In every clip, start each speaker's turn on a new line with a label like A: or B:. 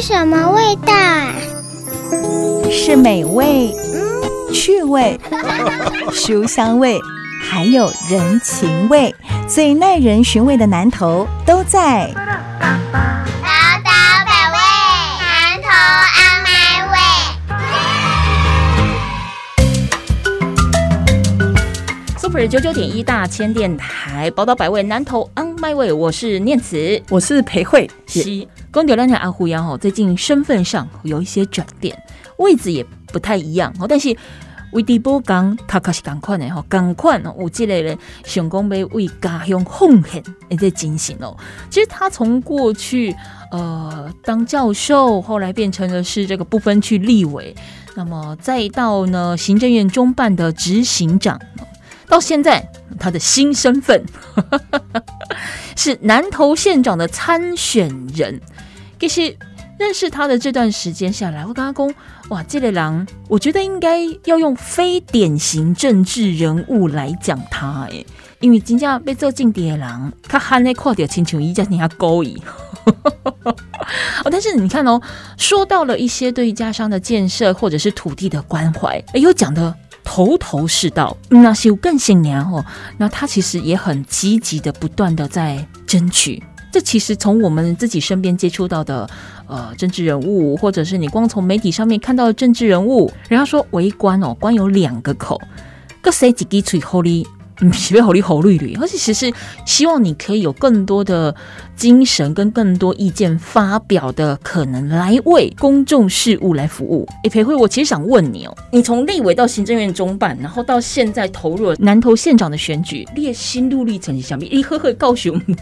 A: 是什么味道啊？
B: 是美味、趣味、书香味，还有人情味，最耐人寻味的南头都在。
A: 宝岛百味，南投阿麦味。
C: Super 九九点一大千电台，宝岛百味，南投 On My Way，我是念慈。
D: 我是裴慧，
C: 是公牛两条阿胡杨哦，最近身份上有一些转变，位置也不太一样哦。但是为地波讲，他可是赶快的吼，赶快哦，有这类人想讲要为家乡奉献，也在进行哦。其实他从过去呃当教授，后来变成了是这个不分区立委，那么再到呢行政院中办的执行长。到现在，他的新身份 是南投县长的参选人。其实认识他的这段时间下来，我跟他讲，哇，这类人，我觉得应该要用非典型政治人物来讲他，哎，因为真正被做政敌的人，他喊那看到亲像伊，叫人家勾引。哦，但是你看哦，说到了一些对家乡的建设或者是土地的关怀，哎，又讲的。头头是道，那是更新娘哦。那他其实也很积极的，不断的在争取。这其实从我们自己身边接触到的，呃，政治人物，或者是你光从媒体上面看到的政治人物，人家说为官哦，官有两个口，各塞几滴嘴后里。嗯，喜别好利好绿绿，而且其实希望你可以有更多的精神跟更多意见发表的可能，来为公众事务来服务。诶，裴慧，我其实想问你哦，你从立委到行政院中办，然后到现在投入了南投县长的选举，列心路历程是什么？你呵呵告诉我们。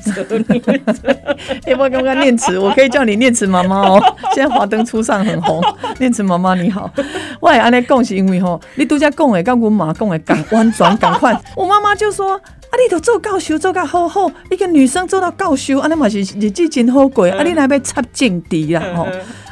D: 要不要刚刚念慈？我可以叫你念慈妈妈哦。现在华灯初上很红，念慈妈妈你好。我也安尼讲是因为吼，你拄则讲的，跟阮妈讲的，赶婉转赶快，我妈。妈就说：“啊，你都做教授做甲好好，一个女生做到教授，啊，你嘛是日子真好过，啊，你来要插政治啦吼。”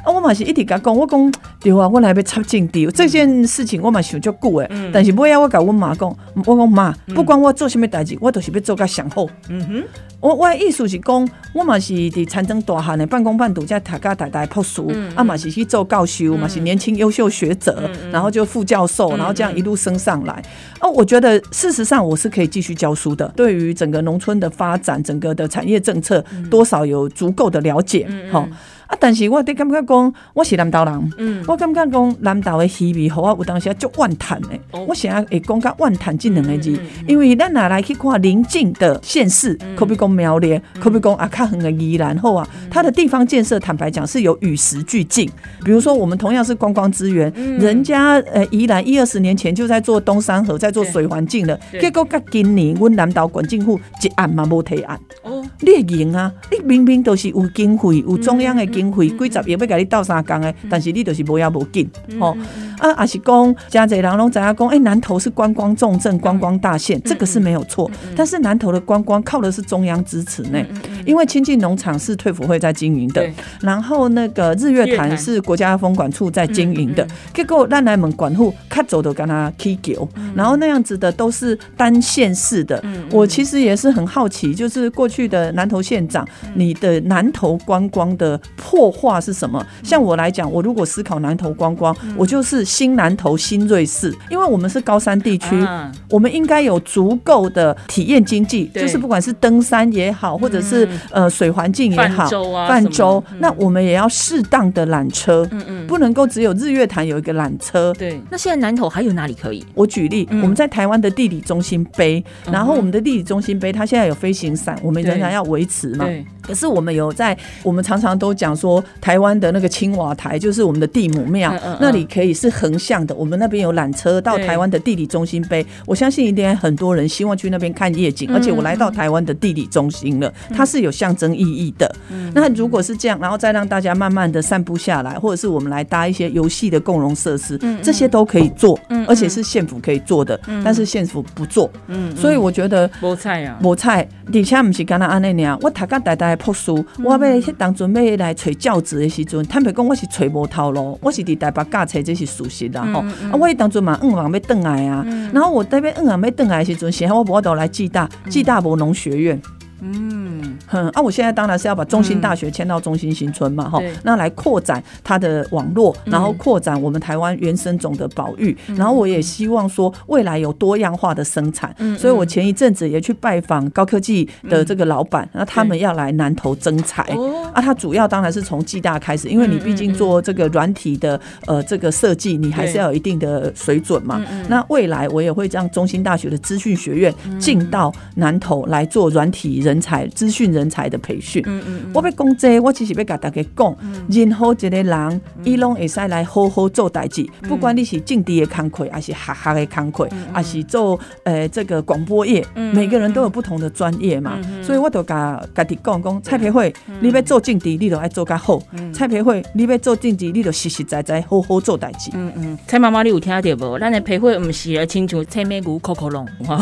D: 啊，我嘛是一直甲讲，我讲对啊，我来要插政治这件事情，我嘛想足久诶。但是尾啊，我甲阮妈讲，我讲妈，不管我做什么代志，我都是要做甲上好。嗯哼，我我意思是讲，我嘛是伫长征大汉诶半工半读，在大家大大读书，啊嘛是去做教授，嘛是年轻优秀学者，然后就副教授，然后这样一路升上来。哦，我觉得事实上我是可以继续教书的。对于整个农村的发展，整个的产业政策，多少有足够的了解。好。啊！但是我得感觉讲，我是南岛人，嗯，我感觉讲南岛的气味，好啊，有当时足万谈的。我现在会讲甲万谈这两个字，因为咱拿来去看邻近的县市，可比讲苗栗，可比讲啊，较远的宜兰后啊，它的地方建设，坦白讲是有与时俱进。比如说，我们同样是观光资源，人家呃宜兰一二十年前就在做东山河，在做水环境了，结果甲今年阮南岛管政府一案嘛无提案。哦，你赢啊！你明明都是有经费，有中央的。经费几十亿要甲你斗三工诶，但是你就是无要无紧，吼。啊，也是讲真侪人拢知影讲，诶，南投是观光重镇、观光大县，这个是没有错。但是南投的观光靠的是中央支持呢，因为亲近农场是退辅会在经营的，然后那个日月潭是国家风管处在经营的，结果咱来门管户卡走都跟他踢球，然后那样子的都是单县市的。我其实也是很好奇，就是过去的南投县长，你的南投观光的。破化是什么？像我来讲，我如果思考南投观光，我就是新南投新瑞士，因为我们是高山地区，我们应该有足够的体验经济，就是不管是登山也好，或者是呃水环境也好，泛舟，那我们也要适当的缆车，嗯嗯，不能够只有日月潭有一个缆车。
C: 对，那现在南投还有哪里可以？
D: 我举例，我们在台湾的地理中心碑，然后我们的地理中心碑，它现在有飞行伞，我们仍然要维持嘛。可是我们有在，我们常常都讲说，台湾的那个青瓦台就是我们的地母庙，那里可以是横向的。我们那边有缆车到台湾的地理中心碑，我相信一定很多人希望去那边看夜景。而且我来到台湾的地理中心了，它是有象征意义的。那如果是这样，然后再让大家慢慢的散步下来，或者是我们来搭一些游戏的共融设施，这些都可以做，而且是县府可以做的。但是县府不做，嗯所以我觉得
C: 菠菜呀，
D: 菠菜，而且不是干那安那样，我大家代代。朴素，我要迄当准备来找教职的时阵，坦白讲我是找无头路，我是伫台北教册，这是事实的吼。啊，我迄当阵嘛，嗯，望要转来啊，然后我那边嗯，望要转来的时阵，幸好我无法度来暨大，暨大无农学院。嗯。
C: 嗯，
D: 嗯啊，我现在当然是要把中心大学迁到中心新村嘛，哈、
C: 对。
D: 那来扩展它的网络，然后扩展我们台湾原生种的保育，然后我也希望说未来有多样化的生产，所以我前一阵子也去拜访高科技的这个老板，那、他们要来南投增材。
C: 哦，
D: 啊，他主要当然是从暨大开始，因为你毕竟做这个软体的呃这个设计，你还是要有一定的水准嘛。那未来我也会让中心大学的资讯学院进到南投来做软体人才、资讯人才的培训。嗯嗯我要讲这个我只是要甲大家讲，任何一个人，伊拢会使来好好做代志，不管你是政治的工课，还是学校的工课，还是做呃这个广播业，每个人都有不同的专业嘛，所以我就甲家己讲讲，蔡培慧，你要做政治，你就爱做较好；蔡培慧，你要做政治，你就实实在在好好做代志。
C: 嗯嗯，蔡妈妈你有听到无？咱的培会毋是来亲像蔡美牛口口龙哈，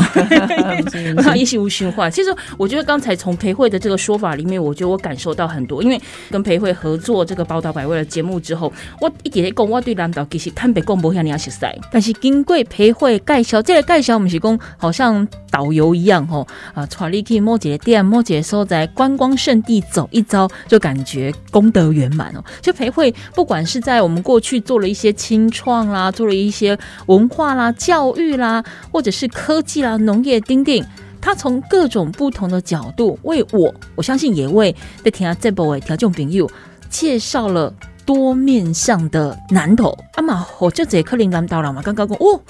C: 一是无想法。其实我觉得刚才从培慧的这个说法里面，我觉得我感受到很多，因为跟培慧合作这个宝岛百味的节目之后，我一直在讲，我对南岛其实坦白讲无遐尔熟悉，但是经过培慧介绍，这个介绍毋是讲好像导游一样吼啊，带你去某一个店、某一个所在观光圣地走一遭，就感觉功德圆满哦。就培慧，不管是在我们过去做了一些清创啦，做了一些文化啦、教育啦，或者是科技啦、农业丁丁。他从各种不同的角度为我，我相信也为在听下这部的听众朋友介绍了多面向的南投。啊嘛，或者这可能南投人嘛，刚刚讲哦，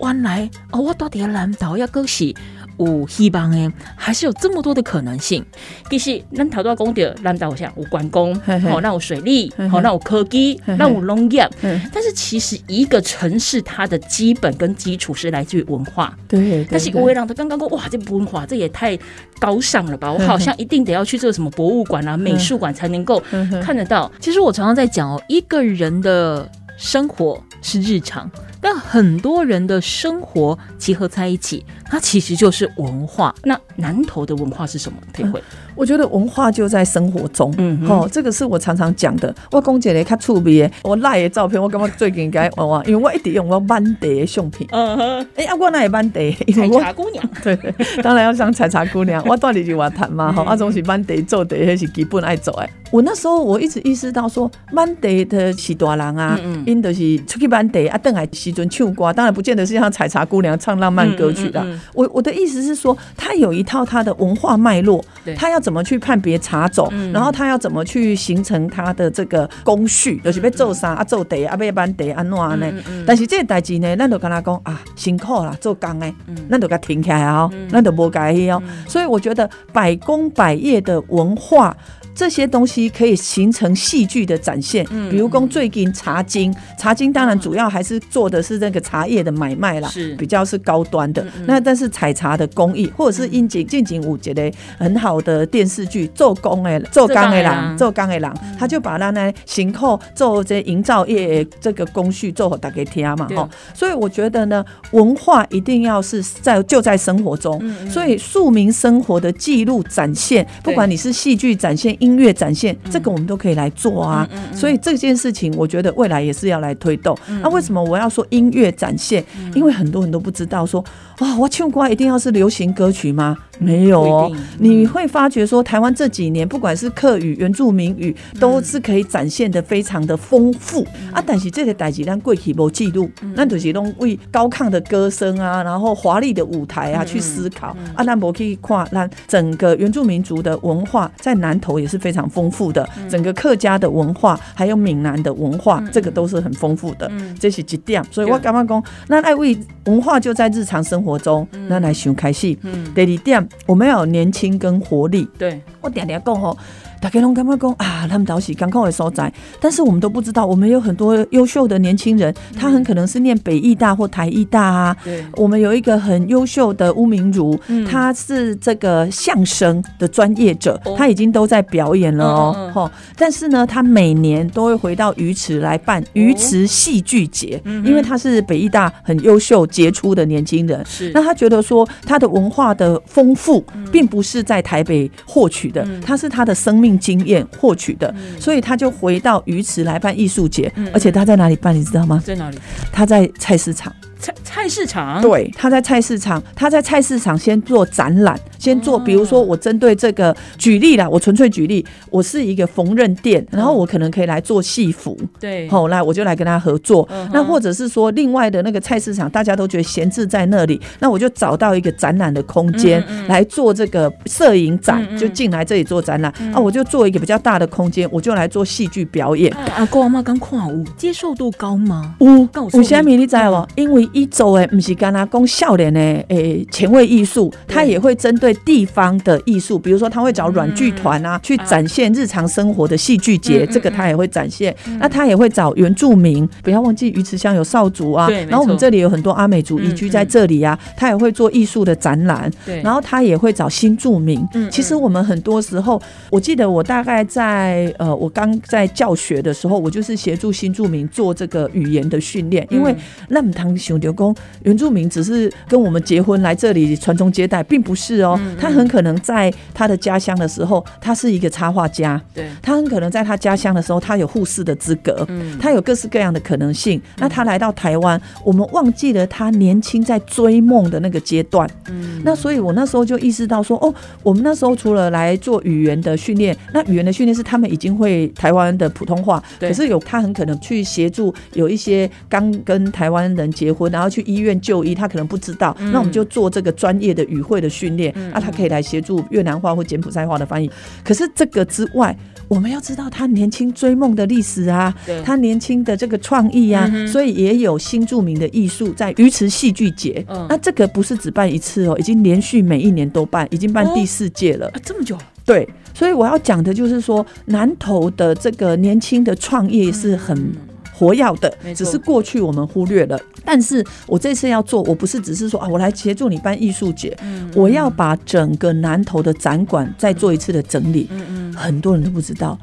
C: 原来哦，我到底南投要恭喜。有希望诶，还是有这么多的可能性。其实咱头都讲到，南岛像有观光，
D: 嘿嘿
C: 好，那有水利，好，那有科技，那有农业。
D: 嗯
C: 但是其实一个城市它的基本跟基础是来自于文化。
D: 对，
C: 但是我会让他刚刚说，哇，这文化这也太高尚了吧！我好像一定得要去这个什么博物馆啊、美术馆才能够看得到。其实我常常在讲哦，一个人的生活是日常，但很多人的生活集合在一起，它其实就是文化。那南投的文化是什么？体会，
D: 我觉得文化就在生活中，
C: 嗯哼
D: 哦，这个是我常常讲的。我讲一个较趣味的，我赖的照片，我感觉最近应该哇哇，因为我一直用我满地的相片。
C: 嗯哼，
D: 哎、啊，我那也满地，因
C: 采茶姑娘，
D: 对，当然要像采茶姑娘，我到底就话谈嘛，吼、啊，总是满地做地，迄是基本爱做诶。我那时候我一直意识到说，满地的是大人啊，因就是出去满地啊，邓来时阵唱歌，当然不见得是像采茶姑娘唱浪漫歌曲啦。
C: 嗯嗯嗯
D: 我我的意思是说，他有一套他的文化脉络
C: 对，
D: 他要怎么去判别茶种，然后他要怎么去形成他的这个工序，就是被做啥啊，做地啊，要满地安怎样呢？但是这个代志呢，咱就跟他讲啊，辛苦啦，做工诶，咱就给他停起来哦，咱就无改去哦。所以我觉得百工百业的文化。这些东西可以形成戏剧的展现，比如讲最近茶经，茶经当然主要还是做的是那个茶叶的买卖啦，
C: 是。
D: 比较是高端的。那但是采茶的工艺，或者是应景近景五节的很好的电视剧，做工诶，做钢的人，做钢的人，他就把咱呢行后做这营造业的这个工序做给大家听嘛，
C: 对。
D: 哈。所以我觉得呢，文化一定要是在就在生活中，所以庶民生活的记录展现，不管你是戏剧展现、音乐展现，这个我们都可以来做啊。所以这件事情，我觉得未来也是要来推动。那为什么我要说音乐展现？因为很多人都不知道说，哇，我唱歌一定要是流行歌曲吗？没有你会发觉说，台湾这几年不管是客语、原住民语，都是可以展现的非常的丰富啊。但是这个代志咱过去无记录，咱就是拢为高亢的歌声啊，然后华丽的舞台啊去思考啊，咱无去看咱整个原住民族的文化在南投也是非常丰富的，整个客家的文化还有闽南的文化，这个都是很丰富的，这是一点。所以我感觉讲，那爱为文化就在日常生活中，那来想开始。第二点，我们要有年轻跟活力。
C: 对，
D: 我点点讲吼，大家拢感觉讲啊，他们都是刚考的所在，但是我们都不知道，我们有很多优秀的年轻人，他很可能是念北艺大或台艺大啊。
C: 对。
D: 我们有一个很优秀的巫明如，他是这个相声的专业者
C: 哦，
D: 他已经都在表演了哦但是呢，他每年都会回到鱼池来办鱼池戏剧节，因为他是北艺大很优秀杰出的年轻人。
C: 是。
D: 那他觉得说，他的文化的丰富，并不是在台北获取的，他是他的生命经验获取的，所以他就回到鱼池来办艺术节，而且他在哪里办，你知道吗？
C: 在哪里？
D: 他在菜市场。
C: 菜菜市场，
D: 对，他在菜市场，他在菜市场先做展览，先做，比如说我针对这个举例啦，我纯粹举例，我是一个缝纫店，然后我可能可以来做戏服，
C: 对，
D: 后来我就来跟他合作。那或者是说，另外的那个菜市场，大家都觉得闲置在那里，那我就找到一个展览的空间来做这个摄影展，就进来这里做展览。啊，我就做一个比较大的空间，我就来做戏剧表演。
C: 啊阿公阿妈刚看有接受度高吗？我说
D: 有虾米你知无？因为一周诶，不是干那讲笑脸的诶前卫艺术，它也会针对地方的艺术，比如说他会找软剧团啊，去展现日常生活的戏剧节，这个他也会展现。那他也会找原住民，不要忘记鱼池乡有少族啊，然后我们这里有很多阿美族移居在这里啊，他也会做艺术的展览。
C: 对，
D: 然后他也会找新住民。
C: 嗯
D: 其实我们很多时候，我记得我大概在呃，我刚在教学的时候，我就是协助新住民做这个语言的训练，因为
C: 嗯
D: 那么堂熊刘公原住民只是跟我们结婚来这里传宗接代，并不是哦，
C: 嗯
D: 他很可能在他的家乡的时候，他是一个插画家。
C: 对，
D: 他很可能在他家乡的时候，他有护士的资格，
C: 嗯。
D: 他有各式各样的可能性。那他来到台湾，我们忘记了他年轻在追梦的那个阶段。
C: 嗯。
D: 那所以我那时候就意识到说，哦，我们那时候除了来做语言的训练，那语言的训练是他们已经会台湾的普通话，
C: 对。
D: 可是有他很可能去协助有一些刚跟台湾人结婚，然后去医院就医，他可能不知道，
C: 嗯
D: 那我们就做这个专业的语汇的训练，啊，他可以来协助越南话或柬埔寨话的翻译。可是这个之外，我们要知道他年轻追梦的历史啊，他年轻的这个创意啊，
C: 嗯
D: 所以也有新著名的艺术在鱼池戏剧节。
C: 嗯
D: 那这个不是只办一次哦，已经连续每一年都办，已经办第四届了。
C: 啊这么久，
D: 对，所以我要讲的就是说，南投的这个年轻的创业是很。活要的只是过去我们忽略了。但是我这次要做，我不是只是说啊，我来协助你办艺术节，
C: 嗯
D: 我要把整个南投的展馆再做一次的整理。
C: 嗯嗯
D: 很多人都不知道，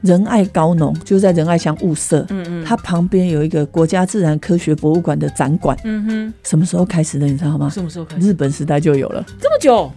D: 仁爱高农就是在仁爱乡物色，
C: 嗯嗯，
D: 它旁边有一个国家自然科学博物馆的展馆。
C: 嗯哼，
D: 什么时候开始的？你知道吗？
C: 什么时候开始？
D: 日本时代就有了。
C: 这么久，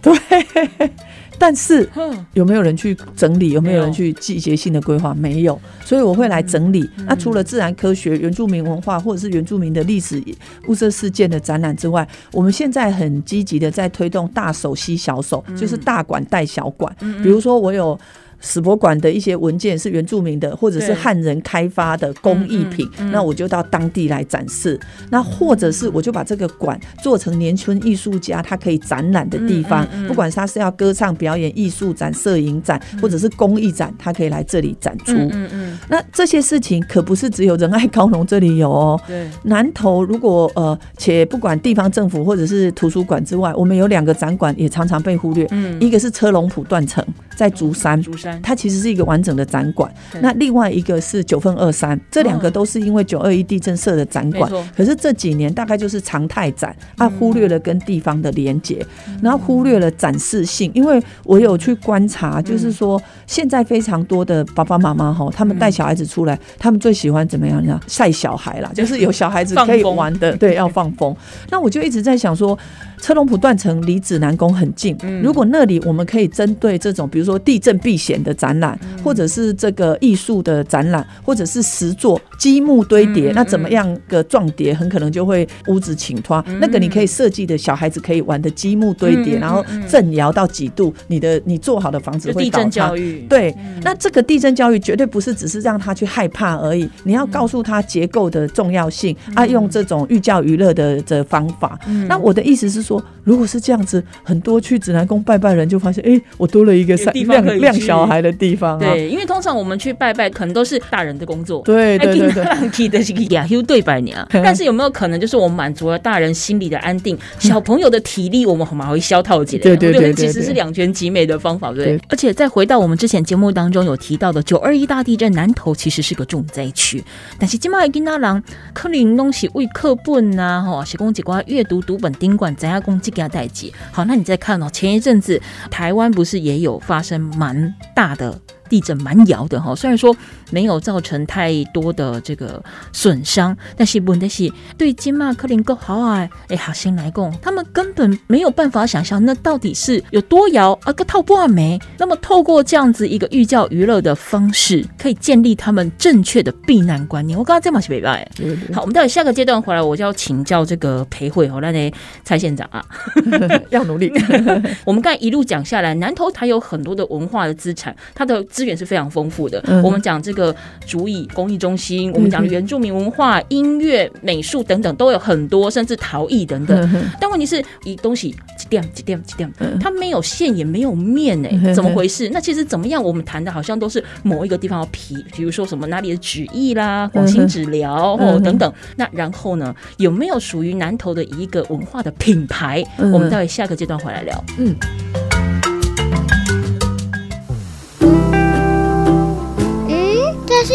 D: 但是，有没有人去整理？有没有人去季节性的规划？没有，所以我会来整理。那除了自然科学、原住民文化或者是原住民的历史物色事件的展览之外，我们现在很积极的在推动大手吸小手，就是大馆带小馆。比如说，我有。史博馆的一些文件是原住民的，或者是汉人开发的工艺品，那我就到当地来展示。那或者是我就把这个馆做成年轻艺术家他可以展览的地方，不管他是要歌唱表演、艺术展、摄影展，或者是公益展，他可以来这里展出。
C: 嗯嗯嗯，
D: 那这些事情可不是只有仁爱高农这里有哦。
C: 对，
D: 南投如果呃，且不管地方政府或者是图书馆之外，我们有两个展馆也常常被忽略。
C: 嗯，
D: 一个是车龙埔断层，在竹山，
C: 竹山，
D: 它其实是一个完整的展馆。那另外一个是九份二三，这两个都是因为九二一地震设的展馆。可是这几年大概就是常态展，啊，忽略了跟地方的连接，然后忽略了展示性。因为我有去观察，就是说现在非常多的爸爸妈妈哈，他们带小孩子出来，他们最喜欢怎么样呢？晒小孩啦，就是有小孩子可以玩的，对，要放风。那我就一直在想说，车龙埔断层离指南宫很近，
C: 嗯。
D: 如果那里我们可以针对这种，比如说地震避险的展览，
C: 嗯。
D: 或者是这个艺术的展览，或者是石座积木堆叠，那怎么样个撞叠，很可能就会屋子倾塌。那个你可以设计的小孩子可以玩的积木堆叠，然后震摇到几度，你的你做好的房子
C: 就地震
D: 会倒塌。
C: 教。育，
D: 对，那这个地震教育绝对不是只是让他去害怕而已，你要告诉他结构的重要性，啊，用这种寓教于乐的的方法。
C: 嗯。
D: 那我的意思是说，如果是这样子，很多去指南宫拜拜人就发现，哎、我多了一个散
C: 有地方可
D: 晾晾小孩的地方啊。
C: 对，因为通常我们去拜拜，可能都是大人的工作。
D: 对对对对。
C: 提的是亚修对百年啊，
D: 嗯
C: 但是有没有可能就是我们满足了大人心里的安定，小朋友的体力我们蛮会消套起来？
D: 对对对
C: 其实是两全其美的方法，对？而且再回到我们之前节目当中有提到的九二一大地震，南投其实是个重灾区，但是今麦跟那郎可能东西为课本呐，吼，是讲一寡阅读读本丁管怎样攻击给他代际。好，那你再看哦，前一阵子台湾不是也有发生蛮大的。地震蛮摇的哈。虽然说没有造成太多的这个损伤，但是问题是对金马克林够好啊，哎，好先来共，他们根本没有办法想象那到底是有多摇啊个套不没。那么透过这样子一个寓教于乐的方式，可以建立他们正确的避难观念。我刚刚这么是北拜。好，我们到下个阶段回来，我就要请教这个裴慧哦，那那蔡县长啊，
D: 要努力。
C: 我们刚才一路讲下来，南投它有很多的文化的资产，它的资源是非常丰富的。我们讲这个竹艺工艺中心，我们讲原住民文化、音乐、美术等等都有很多，甚至陶艺等等。但问题是，一东西几点几点几点，它没有线也没有面哎，怎么回事？那其实怎么样？我们谈的好像都是某一个地方的皮，比如说什么哪里的纸艺啦、广兴纸疗哦等等。那然后呢，有没有属于南投的一个文化的品牌？我们待会下个阶段回来聊。嗯。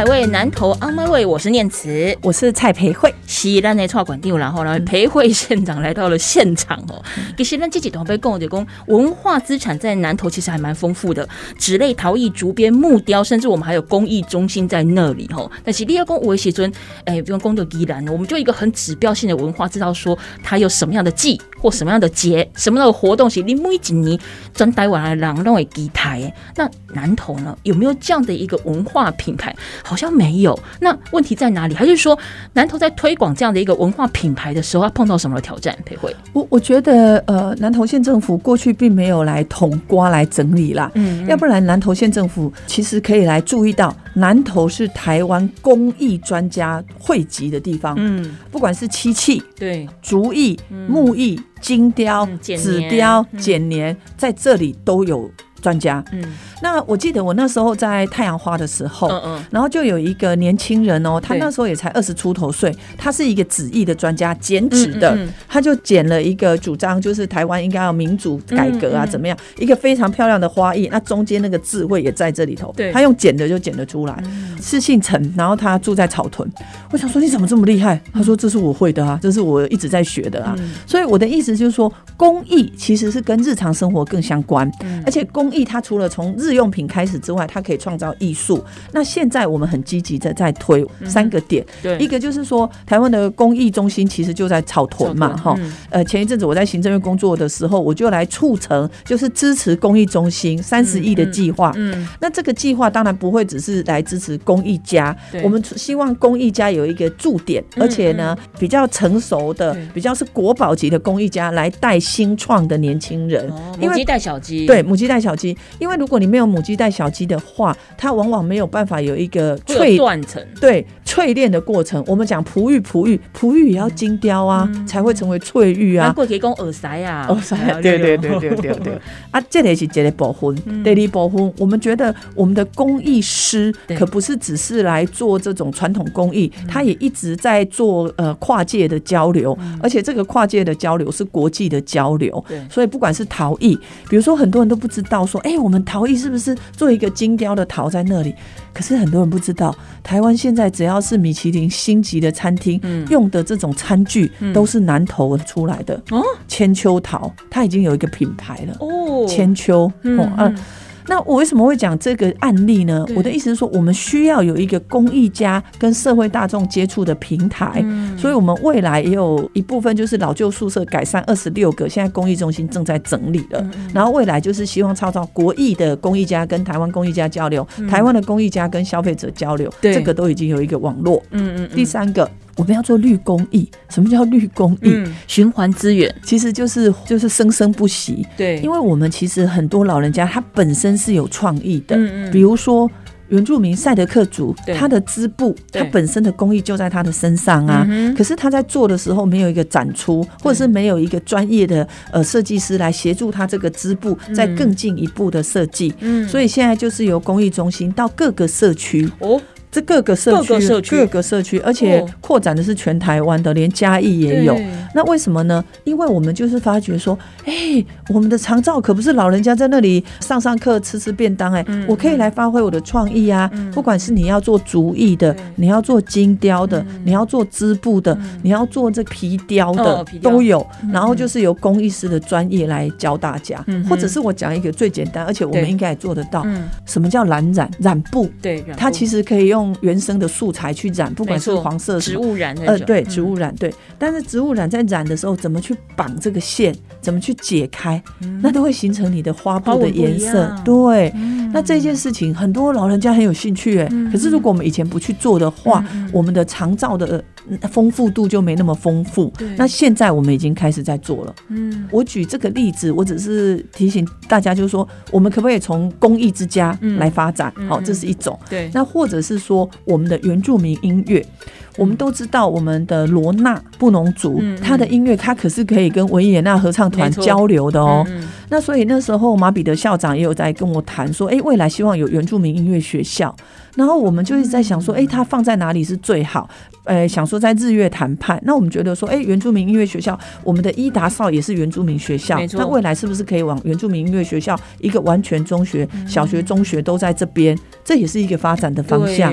C: 百位南投阿麦位，我是念慈，
D: 我是蔡培慧，
C: 西南的创馆长，然后呢，培慧县长来到了现场哦。其实呢，这几段被跟我讲，文化资产在南投其实还蛮丰富的，纸类、陶艺、竹编、木雕，甚至我们还有工艺中心在那里哦。但是第二公五位写尊，哎，比如公的宜兰，我们就一个很指标性的文化，知道说它有什么样的祭或什么样的节、什么样的活动，是你每一年专带完来让认为祭台。那南投呢，有没有这样的一个文化品牌？好像没有，那问题在哪里？还是说南投在推广这样的一个文化品牌的时候，要碰到什么挑战？裴慧，
D: 我我觉得，呃，南投县政府过去并没有来统瓜来整理啦，嗯，要不然南投县政府其实可以来注意到，南投是台湾工艺专家汇集的地方，嗯，不管是漆器、
C: 对。
D: 竹艺、木艺、金雕、纸雕、剪年，在这里都有。专家，嗯，那我记得我那时候在太阳花的时候，嗯嗯，然后就有一个年轻人哦，他那时候也才二十出头岁，他是一个纸艺的专家，剪纸的，他就剪了一个主张，就是台湾应该要民主改革啊，怎么样？一个非常漂亮的花艺，那中间那个智慧也在这里头，
C: 对，
D: 他用剪的就剪得出来，是姓陈，然后他住在草屯，我想说你怎么这么厉害？他说这是我会的啊，这是我一直在学的啊，所以我的意思就是说，工艺其实是跟日常生活更相关，而且工。艺它除了从日用品开始之外，它可以创造艺术。那现在我们很积极的在推三个点，
C: 对，
D: 一个就是说台湾的公益中心其实就在草屯嘛，哈，呃，前一阵子我在行政院工作的时候，我就来促成，就是支持公益中心三十亿的计划。嗯，那这个计划当然不会只是来支持公益家，我们希望公益家有一个驻点，而且呢比较成熟的、比较是国宝级的公益家来带新创的年轻人，
C: 母鸡带小鸡，
D: 对，母鸡带小。鸡，因为如果你没有母鸡带小鸡的话，它往往没有办法有一个
C: 脆断层，
D: 对淬炼的过程。我们讲璞玉，璞玉，璞玉也要精雕啊，才会成为翠玉啊。
C: 过可以讲耳塞啊，
D: 耳 塞，对对对对对对。啊，这里是这里保婚，这里保婚。我们觉得我们的工艺师可不是只是来做这种传统工艺，他也一直在做呃跨界的交流，而且这个跨界的交流是国际的交流。对，所以不管是陶艺，比如说很多人都不知道。说，哎，我们陶艺是不是做一个精雕的陶在那里？可是很多人不知道，台湾现在只要是米其林星级的餐厅用的这种餐具，都是南投出来的哦。千秋桃，它已经有一个品牌了哦。千秋，嗯。那我为什么会讲这个案例呢？我的意思是说，我们需要有一个公益家跟社会大众接触的平台，所以我们未来也有一部分就是老旧宿舍改善二十六个，现在公益中心正在整理了。然后未来就是希望创造国益的公益家跟台湾公益家交流，台湾的公益家跟消费者交流，这个都已经有一个网络。嗯嗯。第三个。我们要做绿公益，什么叫绿公益？
C: 循环资源。
D: 其实就是就是生生不息。
C: 对，
D: 因为我们其实很多老人家他本身是有创意的，嗯嗯，比如说原住民赛德克族，他的织布，他本身的工艺就在他的身上啊。可是他在做的时候没有一个展出，或者是没有一个专业的呃设计师来协助他这个织布再更进一步的设计。嗯，所以现在就是由公益中心到各个社区哦。这各个社区，各个社区，而且扩展的是全台湾的，连嘉义也有。那为什么呢？因为我们就是发觉说，哎、我们的长照可不是老人家在那里上上课、吃吃便当、哎、
C: 嗯
D: 我可以来发挥我的创意啊！不管是你要做竹艺的，你要做金雕的，你要做织布的，你要做这皮雕的，
C: 哦雕
D: 都有。然后就是由工艺师的专业来教大家，
C: 嗯
D: 或者是我讲一个最简单，而且我们应该也做得到。
C: 嗯，
D: 什么叫蓝染染布？
C: 对，
D: 它其
C: 实
D: 实可以用原生的素材去染，不管是黄色
C: 植物染那
D: 呃，对，植物染对，但是植物染在染的时候，怎么去绑这个线，怎么去解开，那都会形成你的花布的颜色。对，
C: 嗯
D: 那这件事情很多老人家很有兴趣哎，可是如果我们以前不去做的话，我们的长照的呃丰富度就没那么丰富。那现在我们已经开始在做了。
C: 嗯
D: 我举这个例子，我只是提醒大家，就是说，我们可不可以从公益之家
C: 嗯
D: 来发展？好、
C: 嗯
D: 这是一种。
C: 对，
D: 那或者是说说我们的原住民音乐，我们都知道我们的罗纳布农族，他的音乐他可是可以跟维也纳合唱团交流的哦。
C: 嗯
D: 那所以那时候马彼得校长也有在跟我谈说，哎、未来希望有原住民音乐学校，然后我们就一直在想说，哎、他放在哪里是最好？呃，想说在日月谈判，那我们觉得说，哎、原住民音乐学校，我们的伊达少也是原住民学校。那未来是不是可以往原住民音乐学校一个完全中学、小学、中学都在这边？这也是一个发展的方向。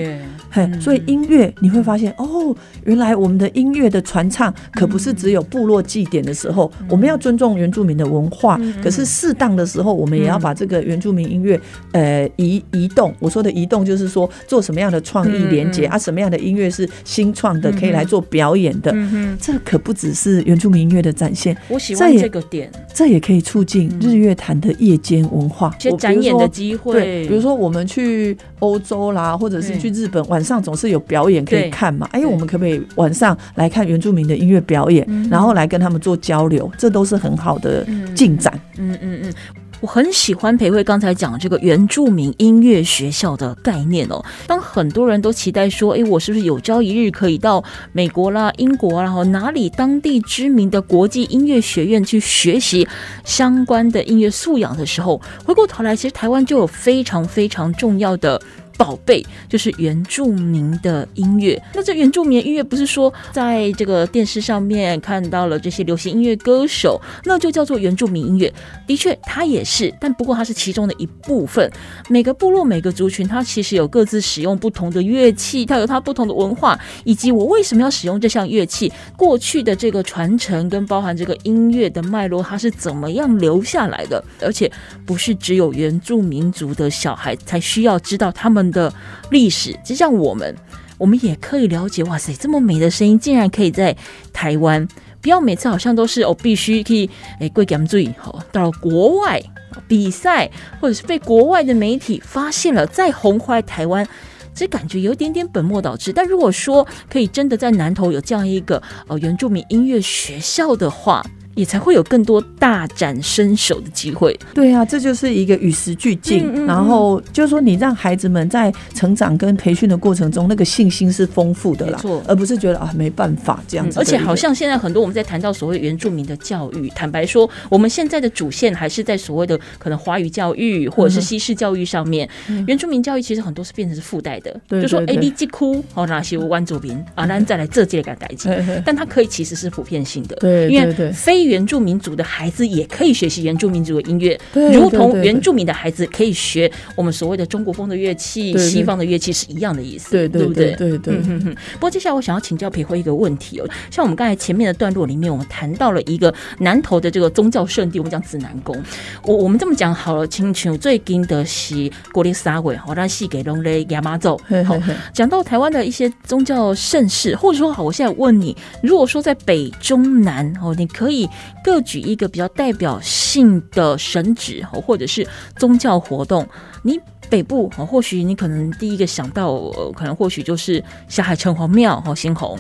C: 对
D: 嘿，
C: 嗯。
D: 所以音乐你会发现哦，原来我们的音乐的传唱可不是只有部落祭典的时候，我们要尊重原住民的文化，可是适当的时候，我们也要把这个原住民音乐呃移移动。我说的移动就是说做什么样的创意连接、啊，什么样的音乐是新创的，可以来做表演的。这可不只是原住民音乐的展现，
C: 我喜欢
D: 这
C: 个点，
D: 这也可以促进日月潭的夜间文化，
C: 一些展演的机会，
D: 对，比如说我们去欧洲啦，或者是去日本，晚上总是有表演可以看嘛。哎，我们可不可以晚上来看原住民的音乐表演，
C: 嗯
D: 然后来跟他们做交流？这都是很好的
C: 嗯
D: 进展。
C: 嗯嗯嗯。我很喜欢裴慧刚才讲这个原住民音乐学校的概念哦。当很多人都期待说，诶，我是不是有朝一日可以到美国啦、英国啦，然后哪里当地知名的国际音乐学院去学习相关的音乐素养的时候，回过头来，其实台湾就有非常非常重要的。宝贝就是原住民的音乐。那这原住民音乐不是说在这个电视上面看到了这些流行音乐歌手，那就叫做原住民音乐。的确，它也是，但不过它是其中的一部分。每个部落、每个族群，它其实有各自使用不同的乐器，它有它不同的文化，以及我为什么要使用这项乐器，过去的这个传承跟包含这个音乐的脉络，它是怎么样留下来的？而且不是只有原住民族的小孩才需要知道他们的历史，就像我们。我们也可以了解，哇塞，这么美的声音竟然可以在台湾，不要每次好像都是哦，必须可以诶贵感注意好到了国外比赛，或者是被国外的媒体发现了，再红回来台湾。这感觉有一点点本末倒置，但如果说可以真的在南投有这样一个呃原住民音乐学校的话，也才会有更多大展身手的机会。
D: 对啊，这就是一个与时俱进。
C: 嗯嗯嗯。
D: 然后就是说，你让孩子们在成长跟培训的过程中，那个信心是丰富的啦，而不是觉得啊没办法这样子
C: 而且好像现在很多我们在谈到所谓原住民的教育，坦白说，我们现在的主线还是在所谓的可能华语教育或者是西式教育上面。原住民教育其实很多是变成是附带的，就说哎，
D: 对对
C: 你即哭哦，那些湾左边啊，那再来这届个代际
D: 嘿嘿，
C: 但它可以其实是普遍性的，
D: 对
C: 因为非原住民族的孩子也可以学习原住民族的音乐，
D: 对
C: 如同原住民的孩子可以学我们所谓的中国风的乐器、西方的乐器是一样的意思，
D: 对对
C: 不对
D: 对？对。
C: 不过接下来我想要请教培辉一个问题哦，像我们刚才前面的段落里面，我们谈到了一个南投的这个宗教圣地，我们讲指南宫。我我们这么讲好了，亲像最近的是国立沙尾，好，咱戏给龙嘞亚妈咒好讲到台湾的一些宗教盛事，或者说好，我现在问你，如果说在北中南哦，你可以各举一个比较代表性的神旨，或者是宗教活动，你。北部哦，或许你可能第一个想到，可能或许就是下海城隍庙哦，新红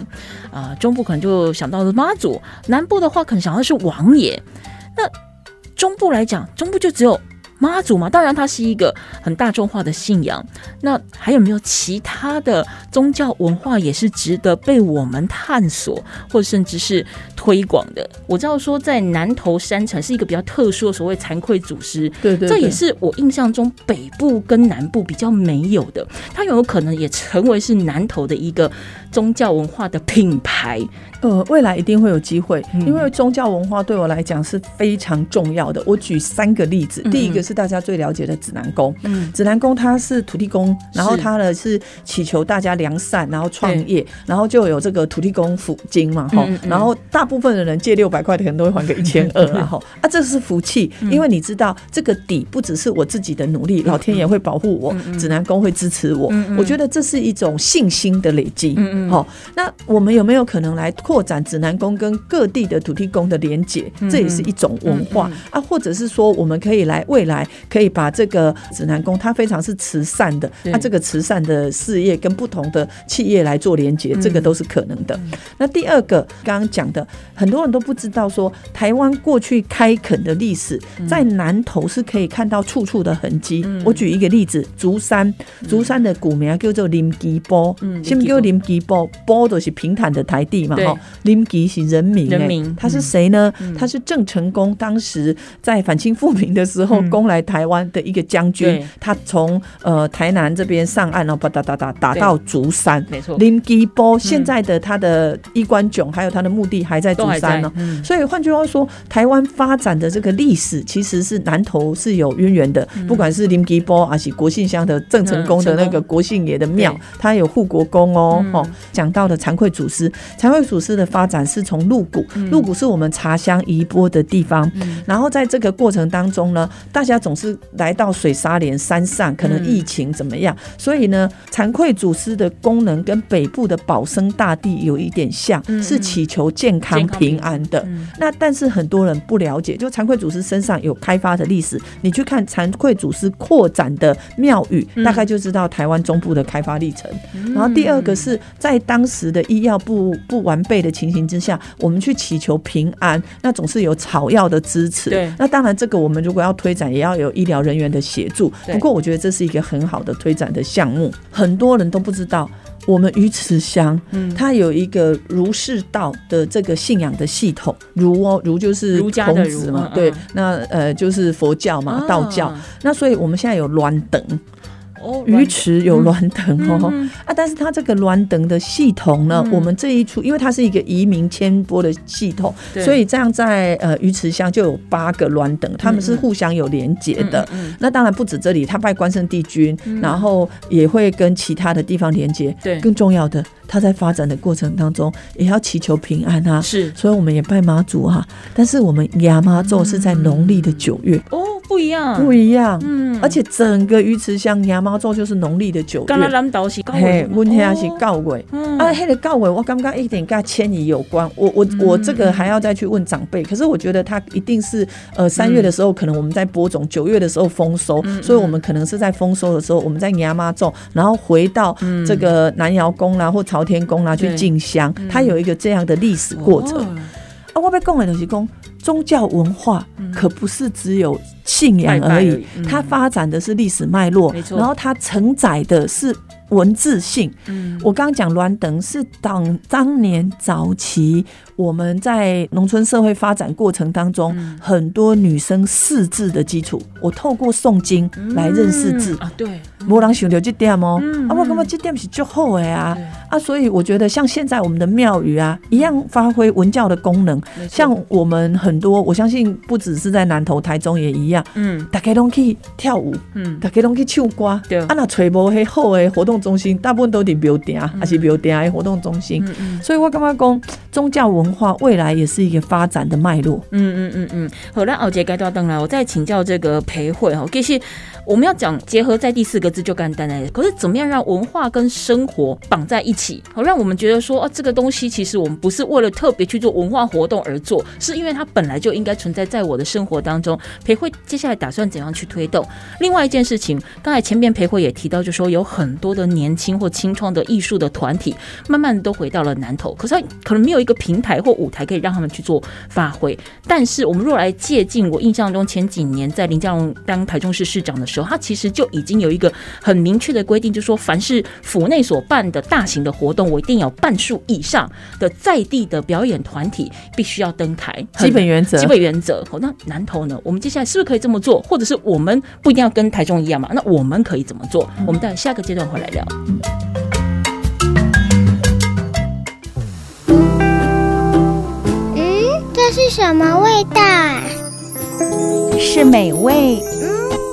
C: 啊、中部可能就想到了妈祖，南部的话可能想到是王爷。那中部来讲，中部就只有妈祖嘛，当然它是一个很大众化的信仰。那还有没有其他的宗教文化也是值得被我们探索，或者甚至是推广的？我知道说在南投山城是一个比较特殊的所谓惭愧祖师，
D: 对对，
C: 这也是我印象中北部跟南部比较没有的。它有没有可能也成为是南投的一个宗教文化的品牌？
D: 呃，未来一定会有机会，
C: 嗯
D: 因为宗教文化对我来讲是非常重要的。我举三个例子，
C: 嗯
D: 第一个是大家最了解的指南宫。
C: 嗯，
D: 指南宫它是土地公，然后它呢是祈求大家良善，然后创业，然后就有这个土地公福金嘛，哈、
C: 嗯嗯。
D: 然后大部分的人借六百块的可能都会还个一千二然后啊，这是福气，
C: 嗯。
D: 因为你知道这个底不只是我自己的努力，老天爷会保护我，指南宫会支持我，我觉得这是一种信心的累积，
C: 嗯嗯。
D: 好、那我们有没有可能来扩展指南宫跟各地的土地公的连结？
C: 嗯
D: 这也是一种文化。
C: 嗯。
D: 啊，或者是说我们可以来未来可以把这个指南宫，它非常是慈善的，它这个慈善的事业跟不同的企业来做连接，这个都是可能的。那第二个刚刚讲的，很多人都不知道说，台湾过去开垦的历史，在南投是可以看到处处的痕迹。我举一个例子，竹山，竹山的古名叫做林基波，
C: 嗯
D: 什么叫林基波？波都是平坦的台地嘛，
C: 对。
D: 哈，林基是人民、欸，
C: 人民。
D: 他是谁呢？他是郑成功当时在反清复明的时候
C: 嗯
D: 攻来台湾的一个将军，他从呃台南这边上岸，然后打打打打打到竹山。
C: 没错，
D: 林基波现在的他的衣冠冢还有他的墓地还在竹山呢、
C: 嗯。
D: 所以换句话说，台湾发展的这个历史其实是南投是有渊源的，不管是林基波还是国姓乡的郑成功的那个国姓爷的庙他，有护国公哦。
C: 嗯。
D: 哦，讲到的惭愧祖师，惭愧祖师的发展是从鹿谷，鹿谷是我们茶香移波的地方。然后在这个过程当中呢，大家总是来到水沙连山上，可能疫情怎么样，所以呢，惭愧祖师的功能跟北部的保生大帝有一点像，
C: 嗯
D: 是祈求健康平安的。
C: 嗯
D: 那但是很多人不了解，就惭愧祖师身上有开发的历史，你去看惭愧祖师扩展的庙宇，
C: 嗯
D: 大概就知道台湾中部的开发历程。然后第二个是在当时的医药不不完备的情形之下，我们去祈求平安，那总是有草药的支持。
C: 对
D: 那当然这个我们如果要推展，也要有医疗人员的协助。不过我觉得这是一个很好的推展的项目，很多人都不知道。我们鱼池乡，
C: 嗯
D: 它有一个儒释道的这个信仰的系统，儒哦，儒就是
C: 儒家的
D: 孔子嘛，对
C: 嗯，
D: 那呃就是佛教嘛，道教。
C: 啊
D: 那所以我们现在有鸾等，
C: 哦，
D: 鱼池有鸾等哦、
C: 嗯
D: 啊，但是它这个鸾等的系统呢，
C: 嗯。
D: 我们这一处，因为它是一个移民迁播的系统，
C: 对。
D: 所以这样在呃鱼池乡就有八个鸾等，他们是互相有连结的。那当然不止这里，他拜关圣帝君，然后也会跟其他的地方连接。
C: 对。
D: 更重要的，他在发展的过程当中也要祈求平安啊。
C: 是。
D: 所以我们也拜妈祖哈、但是我们亚妈咒是在农历的九月，
C: 哦，不一样，
D: 不一样。
C: 嗯。
D: 而且整个鱼池乡亚妈咒就是农历的九
C: 刚刚
D: 月。
C: 蓝岛是高
D: 嘿，
C: 纬
D: 阮遐是告尾，
C: 嗯。
D: 啊，迄个告尾，我刚刚一点跟迁移有关。我我我这个还要再去问长辈，可是我觉得他一定是呃三月的时候，可能我们在播种，九月的时候丰收，所以我们可能是在丰收的时候，我们在牙妈种，然后回到这个南瑶宫啦或朝天宫啦去
C: 对。
D: 进香，它有一个这样的历史过程。
C: 哦
D: 啊，我被讲的就是讲，宗教文化可不是只有信仰而已它发展的是历史脉络然后它承载的是文字性。
C: 嗯。
D: 我刚刚讲栾等是当当年早期我们在农村社会发展过程当中，
C: 嗯。
D: 很多女生识字的基础。我透过诵经来认识字。
C: 嗯，啊，对，
D: 没人想到这点哦，
C: 嗯
D: 啊，我感觉这点是最好的啊。啊，所以我觉得像现在我们的庙宇啊，一样发挥文教的功能。像我们很多，我相信不只是在南投、台中也一样，
C: 嗯。
D: 大家拢去跳舞，
C: 嗯。
D: 大家拢去唱歌。
C: 对。
D: 啊，那揣无迄好的活动中心，大部分都伫庙埕，还是庙埕的活动中心。
C: 嗯嗯。
D: 所以我感觉讲，宗教文化未来也是一个发展的脉络。
C: 嗯嗯嗯嗯，好，那奥杰该到登来，我再请教这个培慧哈，其实我们要讲结合在第四个字就干单了，可是怎么样让文化跟生活绑在一起，好让我们觉得说啊，这个东西其实我们不是为了特别去做文化活动而做，是因为它本来就应该存在在我的生活当中。培慧接下来打算怎样去推动？另外一件事情，刚才前面培慧也提到，就说有很多的年轻或青创的艺术的团体，慢慢地都回到了南投，可是它可能没有一个平台或舞台可以让他们去做发挥。但是我们若来借鉴，我印象中前几年在林佳龙当台中市市长的时候，他其实就已经有一个很明确的规定，就是说凡是府内所办的大型的活动，我一定要半数以上的在地的表演团体必须要登台。
D: 基本原则，
C: 基本原则。好，那南头呢？我们接下来是不是可以这么做？或者是我们不一定要跟台中一样嘛？那我们可以怎么做？我们待下个阶段回来聊。
A: 嗯，这是什么味道啊？
B: 是美味。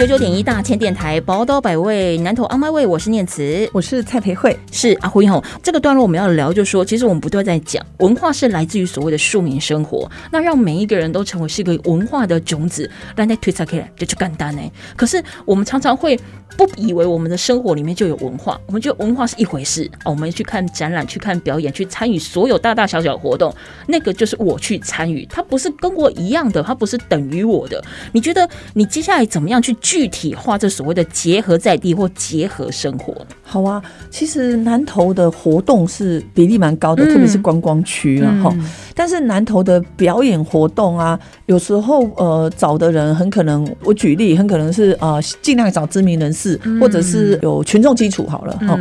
C: 九九点一大千电台宝岛百味南投 on my way，我是念慈，
D: 我是蔡培慧，
C: 是阿辉吼。这个段落我们要聊，就说其实我们不断在讲文化是来自于所谓的庶民生活，那让每一个人都成为是一个文化的种子，让在推测起来就去干单呢。可是我们常常会不以为我们的生活里面就有文化，我们觉得文化是一回事哦，我们去看展览、去看表演、去参与所有大大小小活动，那个就是我去参与，它不是跟我一样的，它不是等于我的。你觉得你接下来怎么样去具体化这所谓的结合在地或结合生活呢？
D: 好啊，其实南投的活动是比例蛮高的，
C: 嗯
D: 特别是观光区啊哈。但是南投的表演活动啊，有时候呃找的人很可能，我举例，很可能是呃尽量找知名人士，或者是有群众基础好了哈。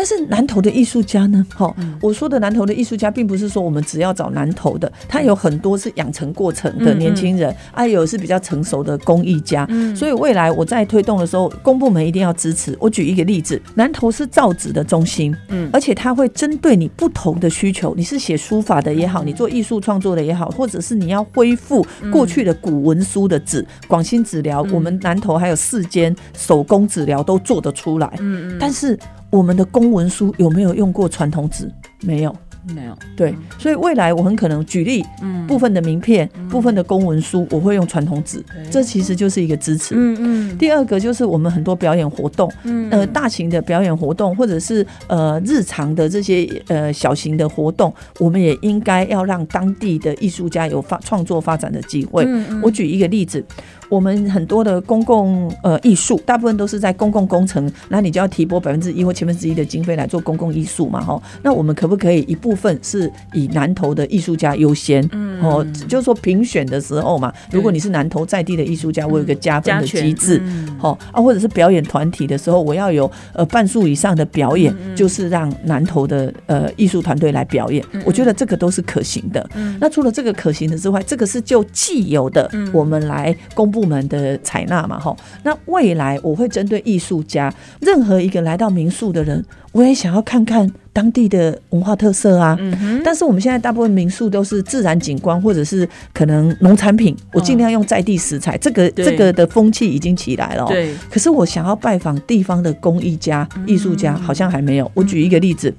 C: 嗯
D: 但是南投的艺术家呢？哈、我说的南投的艺术家，并不是说我们只要找南投的，他有很多是养成过程的年轻人，还、有是比较成熟的工艺家。所以未来我在推动的时候，公部门一定要支持。我举一个例子，南投是造纸的中心，
C: 嗯
D: 而且他会针对你不同的需求，你是写书法的也好，你做艺术创作的也好，或者是你要恢复过去的古文书的纸，广兴纸疗，我们南投还有四间手工纸疗都做得出来。
C: 嗯
D: 但是我们的公文书有没有用过传统纸？没有。
C: 嗯，没有，
D: 对，所以未来我很可能举例，
C: 嗯。
D: 部分的名片、部分的公文书，我会用传统纸，这其实就是一个支持。
C: 嗯嗯。
D: 第二个就是我们很多表演活动，呃，大型的表演活动，或者是呃日常的这些呃小型的活动，我们也应该要让当地的艺术家有发创作发展的机会。
C: 嗯。
D: 我举一个例子，我们很多的公共呃艺术，大部分都是在公共工程，那你就要提拨百分之一或千分之一的经费来做公共艺术嘛，哈。那我们可不可以一部分是以南投的艺术家优先？
C: 嗯
D: 哦，就是说评选的时候嘛，如果你是南投在地的艺术家，我有个加分的机制。
C: 嗯
D: 哦、啊，或者是表演团体的时候，我要有呃半数以上的表演，就是让南投的呃艺术团队来表演。我觉得这个都是可行的。嗯那除了这个可行的之外，这个是就既有的，我们来公部门的采纳嘛，哈。那未来我会针对艺术家，任何一个来到民宿的人，我也想要看看当地的文化特色啊。嗯但是我们现在大部分民宿都是自然景观，或者是可能农产品，我尽量用在地食材，这个这个的风气已经起来了、哦。
C: 对，
D: 可是我想要拜访地方的工艺家、艺术家，好像还没有。我举一个例子。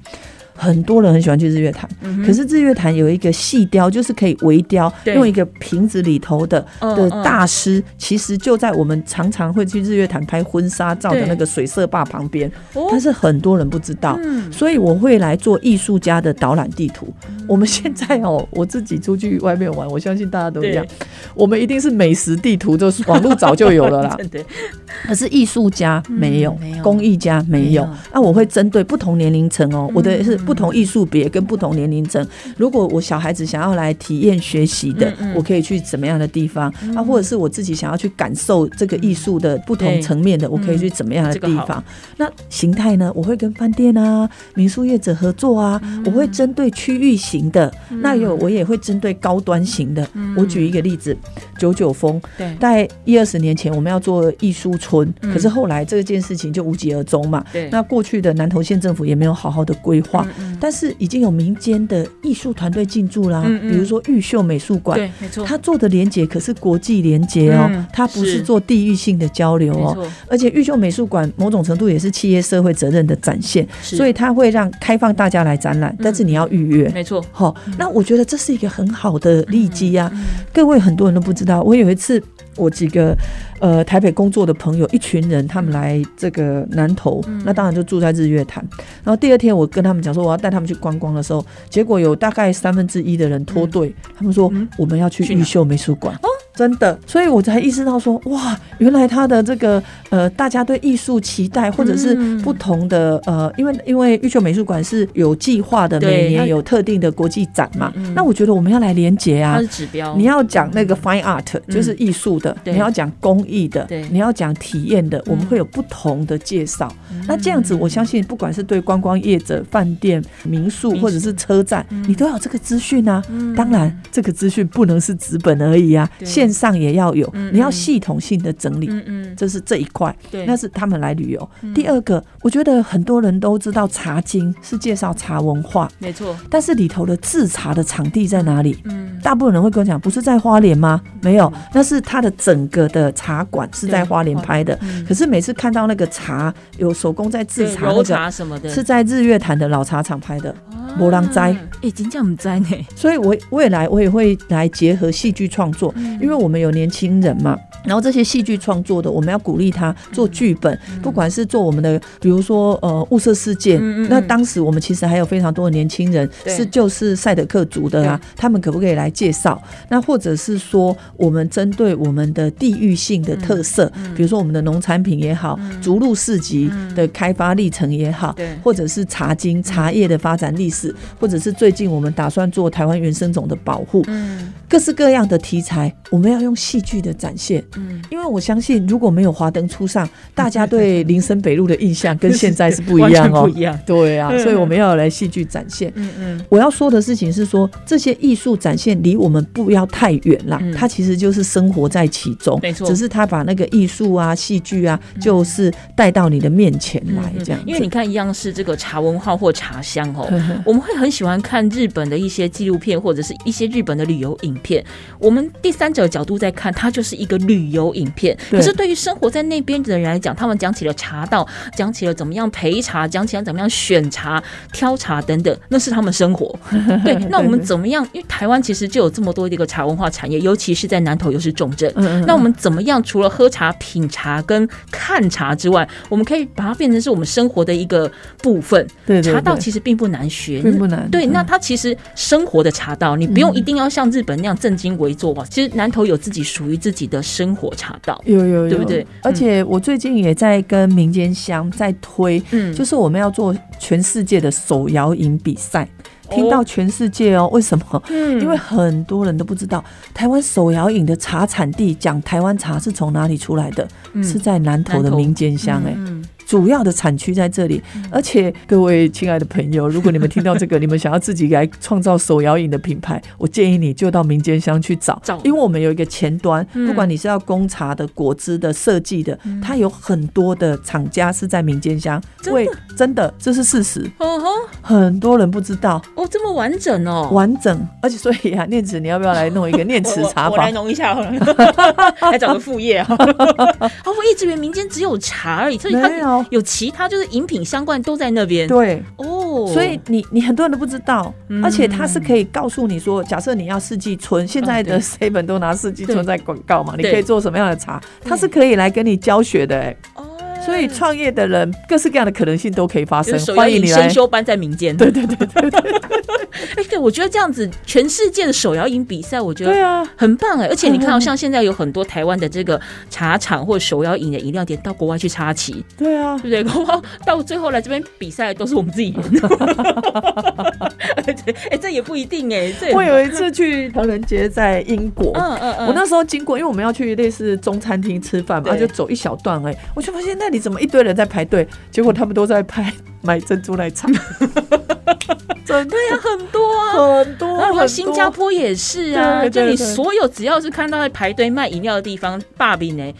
D: 很多人很喜欢去日月潭，可是日月潭有一个细雕，就是可以微雕，用一个瓶子里头的的
C: 嗯。嗯
D: 大师，其实就在我们常常会去日月潭拍婚纱照的那个水色坝旁边，
C: 哦。
D: 但是很多人不知道，
C: 嗯。
D: 所以我会来做艺术家的导览地图。我们现在哦，我自己出去外面玩，我相信大家都一样，我们一定是美食地图，就是网络早就有了啦。可是艺术家没有，
C: 嗯没有。
D: 工艺家没有。那、我会针对不同年龄层哦，我的是
C: 嗯
D: 不同艺术别跟不同年龄层。如果我小孩子想要来体验学习的，
C: 嗯嗯
D: 我可以去怎么样的地方、啊？或者是我自己想要去感受这个艺术的不同层面的，我可以去怎么样的地方？那形态呢？我会跟饭店啊、民宿业者合作啊，
C: 嗯
D: 我会针对区域型的，那有我也会针对高端型的。我举一个例子，九九峰，
C: 对
D: 在一二十年前我们要做艺术村，
C: 嗯
D: 可是后来这件事情就无疾而终嘛。
C: 对
D: 那过去的南投县政府也没有好好的规划，
C: 嗯
D: 但是已经有民间的艺术团队进驻啦，比如说玉秀美术馆。
C: 对，没错，
D: 他做的连接可是国际连接哦，
C: 嗯
D: 它不
C: 是
D: 是做地域性的交流哦，而且玉秀美术馆某种程度也是企业社会责任的展现，所以他会让开放大家来展览，但是你要预约。
C: 没错，
D: 好，那我觉得这是一个很好的利基啊。
C: 嗯
D: 各位很多人都不知道，我有一次我几个呃台北工作的朋友，一群人他们来这个南投，
C: 嗯
D: 那当然就住在日月潭。然后第二天我跟他们讲说我要带他们去观光的时候，结果有大概三分之一的人脱队，他们说
C: 嗯。
D: 我们要去玉秀美术馆。真的，所以我才意识到说，哇，原来他的这个呃，大家对艺术期待，或者是
C: 嗯。
D: 不同的呃，因为因为玉秀美术馆是有计划的，每年有特定的国际展嘛，那我觉得我们要来连接啊
C: 它是。指标，
D: 你要讲那个 fine art，、就是艺术的；你要讲工艺的；你要讲体验的，我们会有不同的介绍。那这样子，我相信不管是对观光业者、饭店、民宿或者是车站，你都要有这个资讯啊。
C: 嗯。
D: 当然，这个资讯不能是纸本而已啊，
C: 对
D: 线上也要有
C: 嗯，
D: 你要系统性的整理。
C: 嗯嗯，
D: 这是这一块，
C: 对，
D: 那是他们来旅游。第二个，我觉得很多人都知道茶经是介绍茶文化，
C: 没错，
D: 但是里头的制茶的场地在哪里？
C: 嗯，
D: 大部分人会跟我讲，不是在花莲吗？没有，那是它的整个的茶馆是在花莲拍的。
C: 嗯
D: 可是每次看到那个茶有手工在制
C: 对揉
D: 茶那个，
C: 茶什么的，
D: 是在日月潭的老茶厂拍的。没人知
C: 哎，真正唔知呢，
D: 所以我未来我也会来结合戏剧创作，
C: 嗯
D: 因为我们有年轻人嘛。然后这些戏剧创作的，我们要鼓励他做剧本，不管是做我们的，比如说呃物色事件，那当时我们其实还有非常多的年轻人是就是赛德克族的啊，他们可不可以来介绍？那或者是说，我们针对我们的地域性的特色，
C: 嗯
D: 比如说我们的农产品也好，逐鹿市集的开发历程也好，
C: 对。
D: 或者是茶经茶叶的发展历史，或者是最近我们打算做台湾原生种的保护，
C: 嗯。
D: 各式各样的题材，我们要用戏剧的展现。
C: 嗯，
D: 因为我相信，如果没有华灯初上，大家对林森北路的印象跟现在是不一样哦
C: 不。一样，
D: 对啊，
C: 嗯
D: 所以我们要来戏剧展现。
C: 嗯嗯，
D: 我要说的事情是说，这些艺术展现离我们不要太远啦，
C: 嗯
D: 它其实就是生活在其中，
C: 没错
D: 只是他把那个艺术啊、戏剧啊，就是带到你的面前来
C: 嗯
D: 这样。
C: 因为你看，一样是这个茶文化或茶香哦，
D: 嗯
C: 我们会很喜欢看日本的一些纪录片或者是一些日本的旅游影片。我们第三者角度在看，它就是一个旅游影片。可是对于生活在那边的人来讲，他们讲起了茶道，讲起了怎么样陪茶，讲起了怎么样选茶、挑茶等等，那是他们生活。对，那我们怎么样？因为台湾其实就有这么多的一个茶文化产业，尤其是在南投又是重镇。那我们怎么样？除了喝茶、品茶跟看茶之外，我们可以把它变成是我们生活的一个部分。茶道其实并不难学，
D: 并不难
C: 对，
D: 嗯
C: 那它其实生活的茶道，你不用一定要像日本那样正襟危坐哇。其实南投有自己属于自己的生活茶道。
D: 有有有，
C: 对不对？
D: 而且我最近也在跟民间乡在推，
C: 嗯。
D: 就是我们要做全世界的手摇饮比赛。
C: 哦。
D: 听到全世界哦，为什么？
C: 嗯。
D: 因为很多人都不知道，台湾手摇饮的茶产地，讲台湾茶是从哪里出来的，是在南投的民间乡哎、
C: 嗯
D: 主要的产区在这里。而且各位亲爱的朋友，如果你们听到这个，你们想要自己来创造手摇饮的品牌，我建议你就到民间乡去找，
C: 找
D: 因为我们有一个前端，
C: 嗯
D: 不管你是要供茶的、果汁的、设计的，它有很多的厂家是在民间乡。
C: 真的
D: 为真的，这是事实，
C: 哦吼，
D: 很多人不知道。
C: 哦，这么完整哦。
D: 完整，而且所以啊，念慈，你要不要来弄一个 念慈茶
C: 我我来？弄一下好了，来找个副业啊。哦，我一直以为民间只有茶而已，所以它
D: 没有
C: 有其他就是饮品相关都在那边。
D: 对，
C: 哦，
D: 所以你你很多人都不知道，
C: 嗯。
D: 而且它是可以告诉你说，假设你要四季春，现在的
C: 啊
D: seven 都拿四季春在广告嘛，你可以做什么样的茶，它是可以来跟你教学的哎、
C: 哦
D: 所以创业的人各式各样的可能性都可以发生欢迎你来
C: 先。修班在民间。
D: 对对对对对
C: 哎，对，我觉得这样子，全世界的手摇饮比赛，我觉得
D: 对啊！
C: 很棒哎。而且你看到，像现在有很多台湾的这个茶厂或手摇饮的饮料店到国外去插旗，
D: 对啊
C: 对，不对？国外到最后来这边比赛都是我们自己人。哎，这也不一定哎。
D: 我有一次去唐人街，在英国，
C: 嗯嗯嗯，
D: 我那时候经过，因为我们要去类似中餐厅吃饭嘛，
C: 对
D: 就走一小段哎，我就发现那你怎么一堆人在排队，结果他们都在拍买珍珠奶茶，
C: 对呀，很多啊。
D: 很多，
C: 然后新加坡也是啊，就你所有只要是看到在排队卖饮料的地方，爸比呢，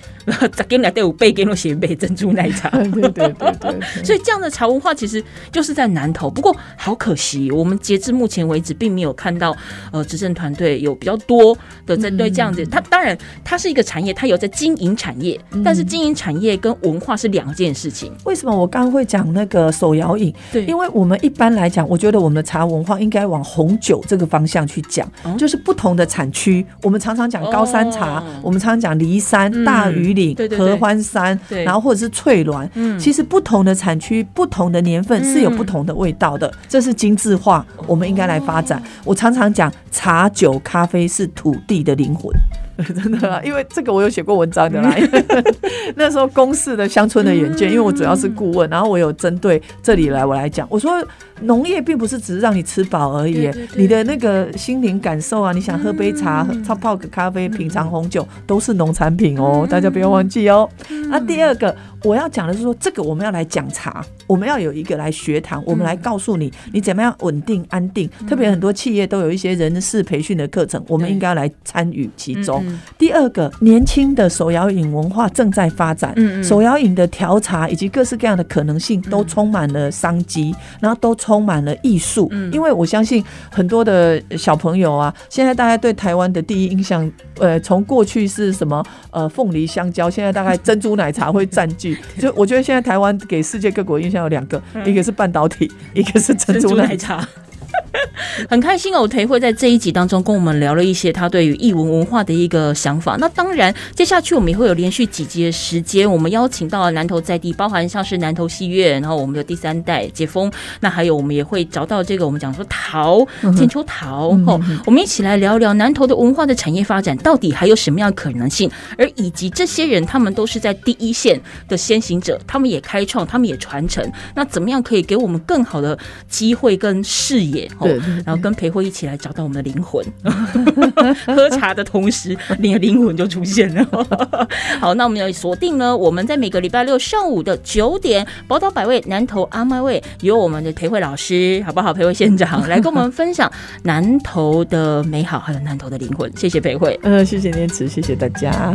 C: 再给你来都有备给我写杯珍珠奶茶。
D: 对对对对对，
C: 所以这样的茶文化其实就是在南投，不过好可惜，我们截至目前为止并没有看到呃执政团队有比较多的在对这样
D: 嗯
C: 子。它当然它是一个产业，它有在经营产业，
D: 嗯
C: 但是经营产业跟文化是两件事情。
D: 为什么我刚刚会讲那个手摇饮？
C: 对
D: 因为我们一般来讲，我觉得我们的茶文化应该往红酒这个方向去讲，
C: 哦
D: 就是不同的产区。我们常常讲高山茶，
C: 哦
D: 我们常常讲梨山、
C: 嗯
D: 大余岭、
C: 对对对
D: 合欢山，然后或者是翠峦。
C: 嗯
D: 其实不同的产区、不同的年份是有不同的味道的，这是精致化，我们应该来发展。我常常讲，茶、酒、咖啡是土地的灵魂。真的啊，因为这个我有写过文章的啦。那时候公示的乡村的远见，因为我主要是顾问，然后我有针对这里来我来讲，我说农业并不是只是让你吃饱而已，你的那个心灵感受啊，你想喝杯茶、泡泡个咖啡、品尝红酒，都是农产品哦，大家不要忘记哦。那第二个我要讲的是说，这个我们要来讲茶，我们要有一个来学堂，我们来告诉你你怎么样稳定安定，特别很多企业都有一些人事培训的课程，我们应该来参与其中。第二个，年轻的手摇饮文化正在发展，手摇饮的调查以及各式各样的可能性都充满了商机，然后都充满了艺术。因为我相信很多的小朋友啊，现在大家对台湾的第一印象，呃，从过去是什么呃凤梨香蕉，现在大概珍珠奶茶会占据。就我觉得现在台湾给世界各国印象有两个，一个是半导体，一个是珍珠奶茶。
C: 很开心哦，裴会在这一集当中跟我们聊了一些他对于译文文化的一个想法。那当然，接下去我们也会有连续几集的时间，我们邀请到了南投在地，包含像是南投戏院，然后我们的第三代解封，那还有我们也会找到这个我们讲说陶千秋桃哦，我们一起来聊聊南投的文化的产业发展到底还有什么样的可能性，而以及这些人他们都是在第一线的先行者，他们也开创，他们也传承，那怎么样可以给我们更好的机会跟视野？
D: 对，
C: 然后跟裴慧一起来找到我们的灵魂。喝茶的同时，你的灵魂就出现了。好，那我们要锁定呢，我们在每个礼拜六上午的九点，宝岛百味南投阿麦味，有我们的裴慧老师，好不好？裴慧县长来跟我们分享南投的美好，还有南投的灵魂。谢谢裴慧，
D: 嗯，谢谢念慈，谢谢大家。